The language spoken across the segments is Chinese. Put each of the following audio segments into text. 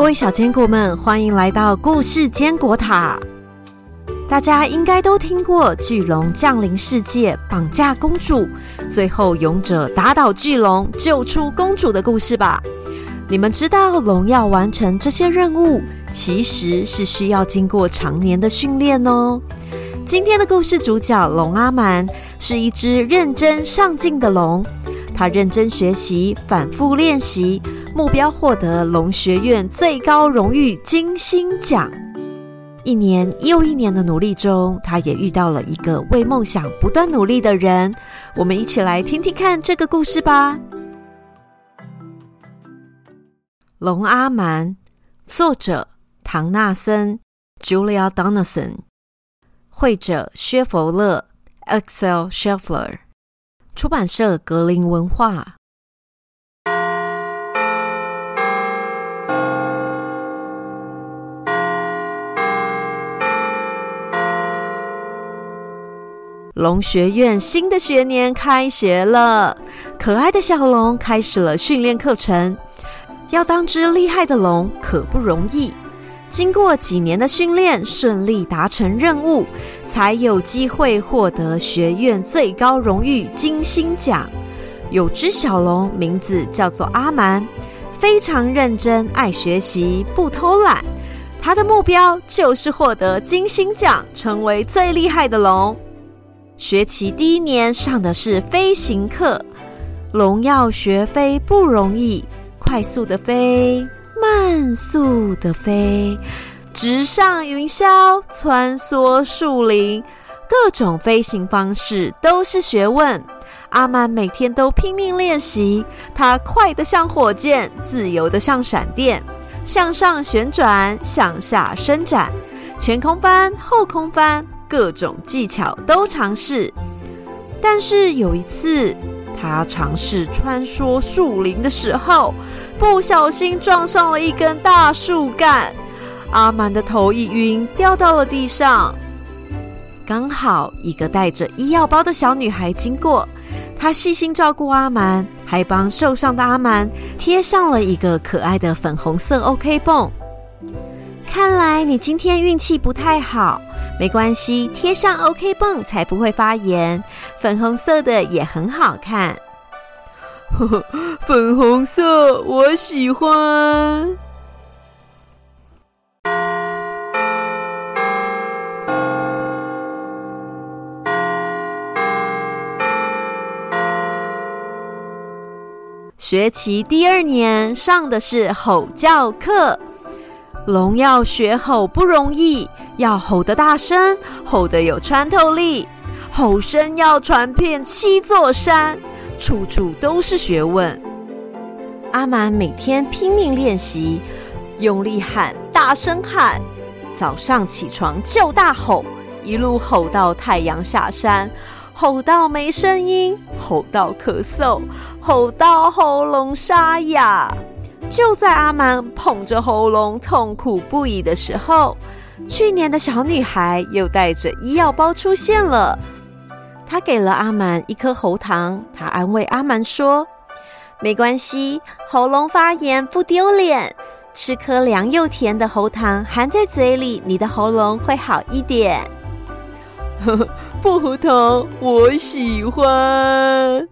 各位小坚果们，欢迎来到故事坚果塔。大家应该都听过巨龙降临世界，绑架公主，最后勇者打倒巨龙，救出公主的故事吧？你们知道龙要完成这些任务，其实是需要经过常年的训练哦。今天的故事主角龙阿蛮是一只认真上进的龙，他认真学习，反复练习，目标获得龙学院最高荣誉金星奖。一年又一年的努力中，他也遇到了一个为梦想不断努力的人。我们一起来听听看这个故事吧。龙阿蛮，作者唐纳森 （Julia Donaldson），绘者薛佛勒 （Excel Scheffler），出版社格林文化。龙学院新的学年开学了，可爱的小龙开始了训练课程。要当只厉害的龙可不容易，经过几年的训练，顺利达成任务，才有机会获得学院最高荣誉金星奖。有只小龙，名字叫做阿蛮，非常认真，爱学习，不偷懒。他的目标就是获得金星奖，成为最厉害的龙。学期第一年上的是飞行课，龙要学飞不容易，快速的飞，慢速的飞，直上云霄，穿梭树林，各种飞行方式都是学问。阿曼每天都拼命练习，他快得像火箭，自由的像闪电，向上旋转，向下伸展，前空翻，后空翻。各种技巧都尝试，但是有一次，他尝试穿梭树林的时候，不小心撞上了一根大树干，阿满的头一晕，掉到了地上。刚好一个带着医药包的小女孩经过，她细心照顾阿满，还帮受伤的阿满贴上了一个可爱的粉红色 OK 绷。看来你今天运气不太好。没关系，贴上 OK 泵才不会发炎。粉红色的也很好看，粉红色我喜欢。学期第二年上的是吼叫课。龙要学吼不容易，要吼得大声，吼得有穿透力，吼声要传遍七座山，处处都是学问。阿满每天拼命练习，用力喊，大声喊，早上起床就大吼，一路吼到太阳下山，吼到没声音，吼到咳嗽，吼到喉咙沙哑。就在阿满捧着喉咙痛苦不已的时候，去年的小女孩又带着医药包出现了。她给了阿满一颗喉糖，她安慰阿满说：“没关系，喉咙发炎不丢脸，吃颗凉又甜的喉糖，含在嘴里，你的喉咙会好一点。”薄荷糖我喜欢。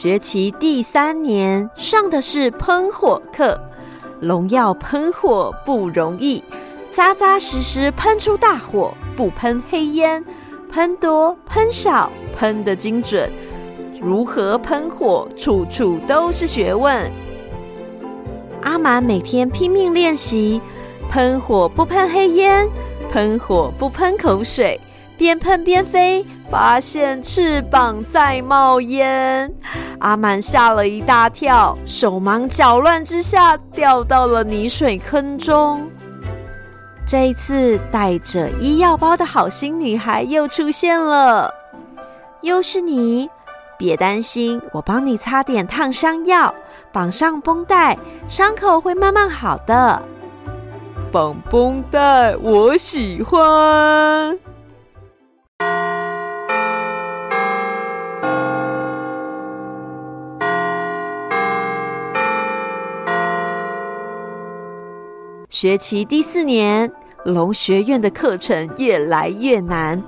学期第三年上的是喷火课，龙要喷火不容易，扎扎实实喷出大火，不喷黑烟，喷多喷少，喷的精准，如何喷火，处处都是学问。阿满每天拼命练习，喷火不喷黑烟，喷火不喷口水，边喷边飞。发现翅膀在冒烟，阿满吓了一大跳，手忙脚乱之下掉到了泥水坑中。这一次带着医药包的好心女孩又出现了，又是你，别担心，我帮你擦点烫伤药，绑上绷带，伤口会慢慢好的。绑绷带我喜欢。学期第四年，龙学院的课程越来越难。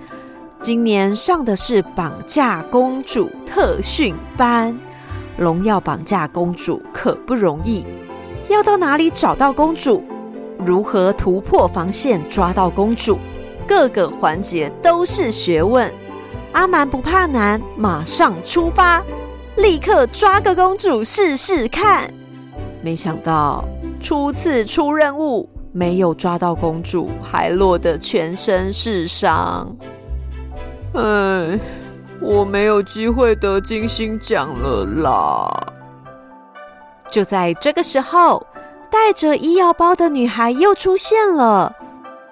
今年上的是绑架公主特训班。龙要绑架公主可不容易，要到哪里找到公主？如何突破防线抓到公主？各个环节都是学问。阿蛮不怕难，马上出发，立刻抓个公主试试看。没想到初次出任务，没有抓到公主，还落得全身是伤。唉，我没有机会得金星奖了啦！就在这个时候，带着医药包的女孩又出现了。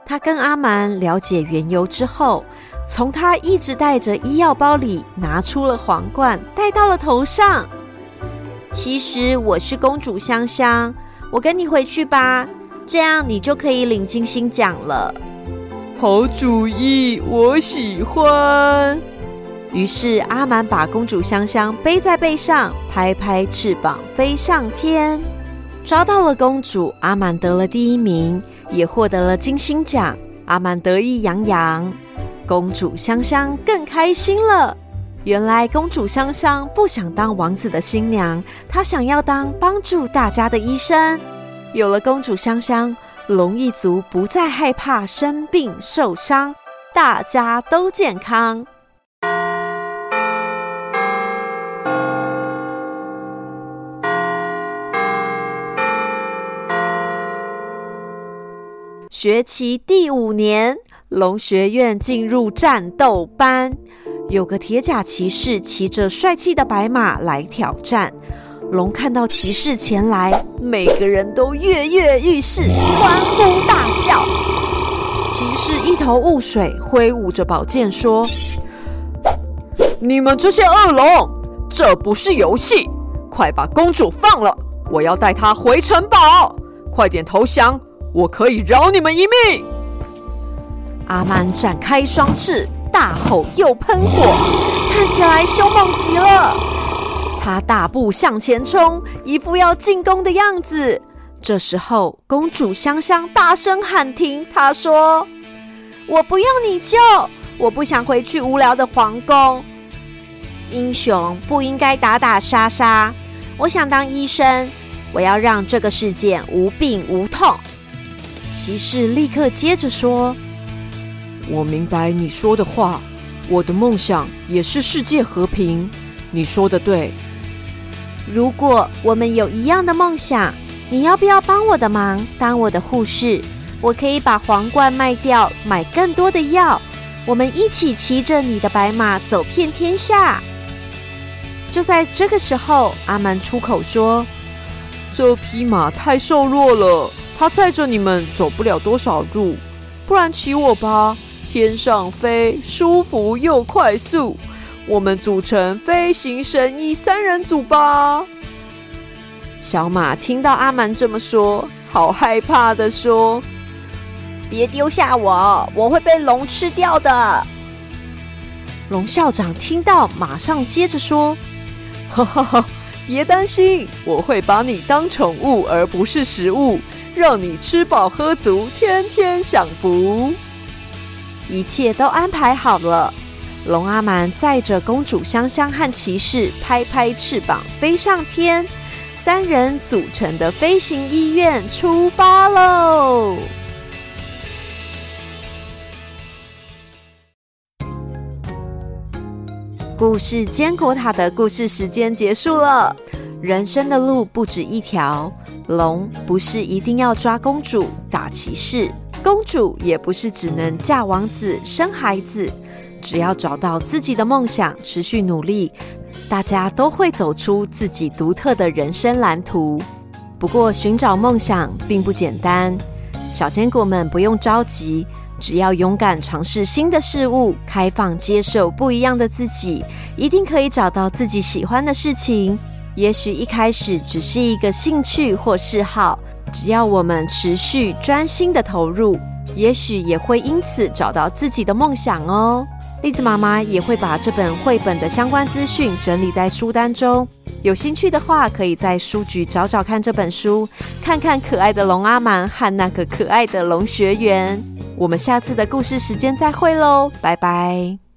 她跟阿蛮了解缘由之后，从她一直带着医药包里拿出了皇冠，戴到了头上。其实我是公主香香，我跟你回去吧，这样你就可以领金星奖了。好主意，我喜欢。于是阿满把公主香香背在背上，拍拍翅膀飞上天，抓到了公主。阿满得了第一名，也获得了金星奖。阿满得意洋洋，公主香香更开心了。原来公主香香不想当王子的新娘，她想要当帮助大家的医生。有了公主香香。龙一族不再害怕生病受伤，大家都健康。学期第五年，龙学院进入战斗班，有个铁甲骑士骑着帅气的白马来挑战。龙看到骑士前来，每个人都跃跃欲试，欢呼大叫。骑士一头雾水，挥舞着宝剑说：“你们这些恶龙，这不是游戏！快把公主放了，我要带她回城堡！快点投降，我可以饶你们一命！”阿曼展开双翅，大吼又喷火，看起来凶猛极了。他大步向前冲，一副要进攻的样子。这时候，公主香香大声喊停。她说：“我不用你救，我不想回去无聊的皇宫。英雄不应该打打杀杀。我想当医生，我要让这个世界无病无痛。”骑士立刻接着说：“我明白你说的话，我的梦想也是世界和平。你说的对。”如果我们有一样的梦想，你要不要帮我的忙，当我的护士？我可以把皇冠卖掉，买更多的药。我们一起骑着你的白马走遍天下。就在这个时候，阿曼出口说：“这匹马太瘦弱了，它载着你们走不了多少路，不然骑我吧，天上飞，舒服又快速。”我们组成飞行神医三人组吧。小马听到阿蛮这么说，好害怕的说：“别丢下我，我会被龙吃掉的。”龙校长听到，马上接着说：“哈哈哈，别担心，我会把你当宠物，而不是食物，让你吃饱喝足，天天享福。一切都安排好了。”龙阿蛮载着公主香香和骑士，拍拍翅膀飞上天。三人组成的飞行医院出发喽！故事坚果塔的故事时间结束了。人生的路不止一条，龙不是一定要抓公主、打骑士，公主也不是只能嫁王子、生孩子。只要找到自己的梦想，持续努力，大家都会走出自己独特的人生蓝图。不过，寻找梦想并不简单，小坚果们不用着急，只要勇敢尝试新的事物，开放接受不一样的自己，一定可以找到自己喜欢的事情。也许一开始只是一个兴趣或嗜好，只要我们持续专心的投入，也许也会因此找到自己的梦想哦。栗子妈妈也会把这本绘本的相关资讯整理在书单中，有兴趣的话，可以在书局找找看这本书，看看可爱的龙阿满和那个可爱的龙学员。我们下次的故事时间再会喽，拜拜。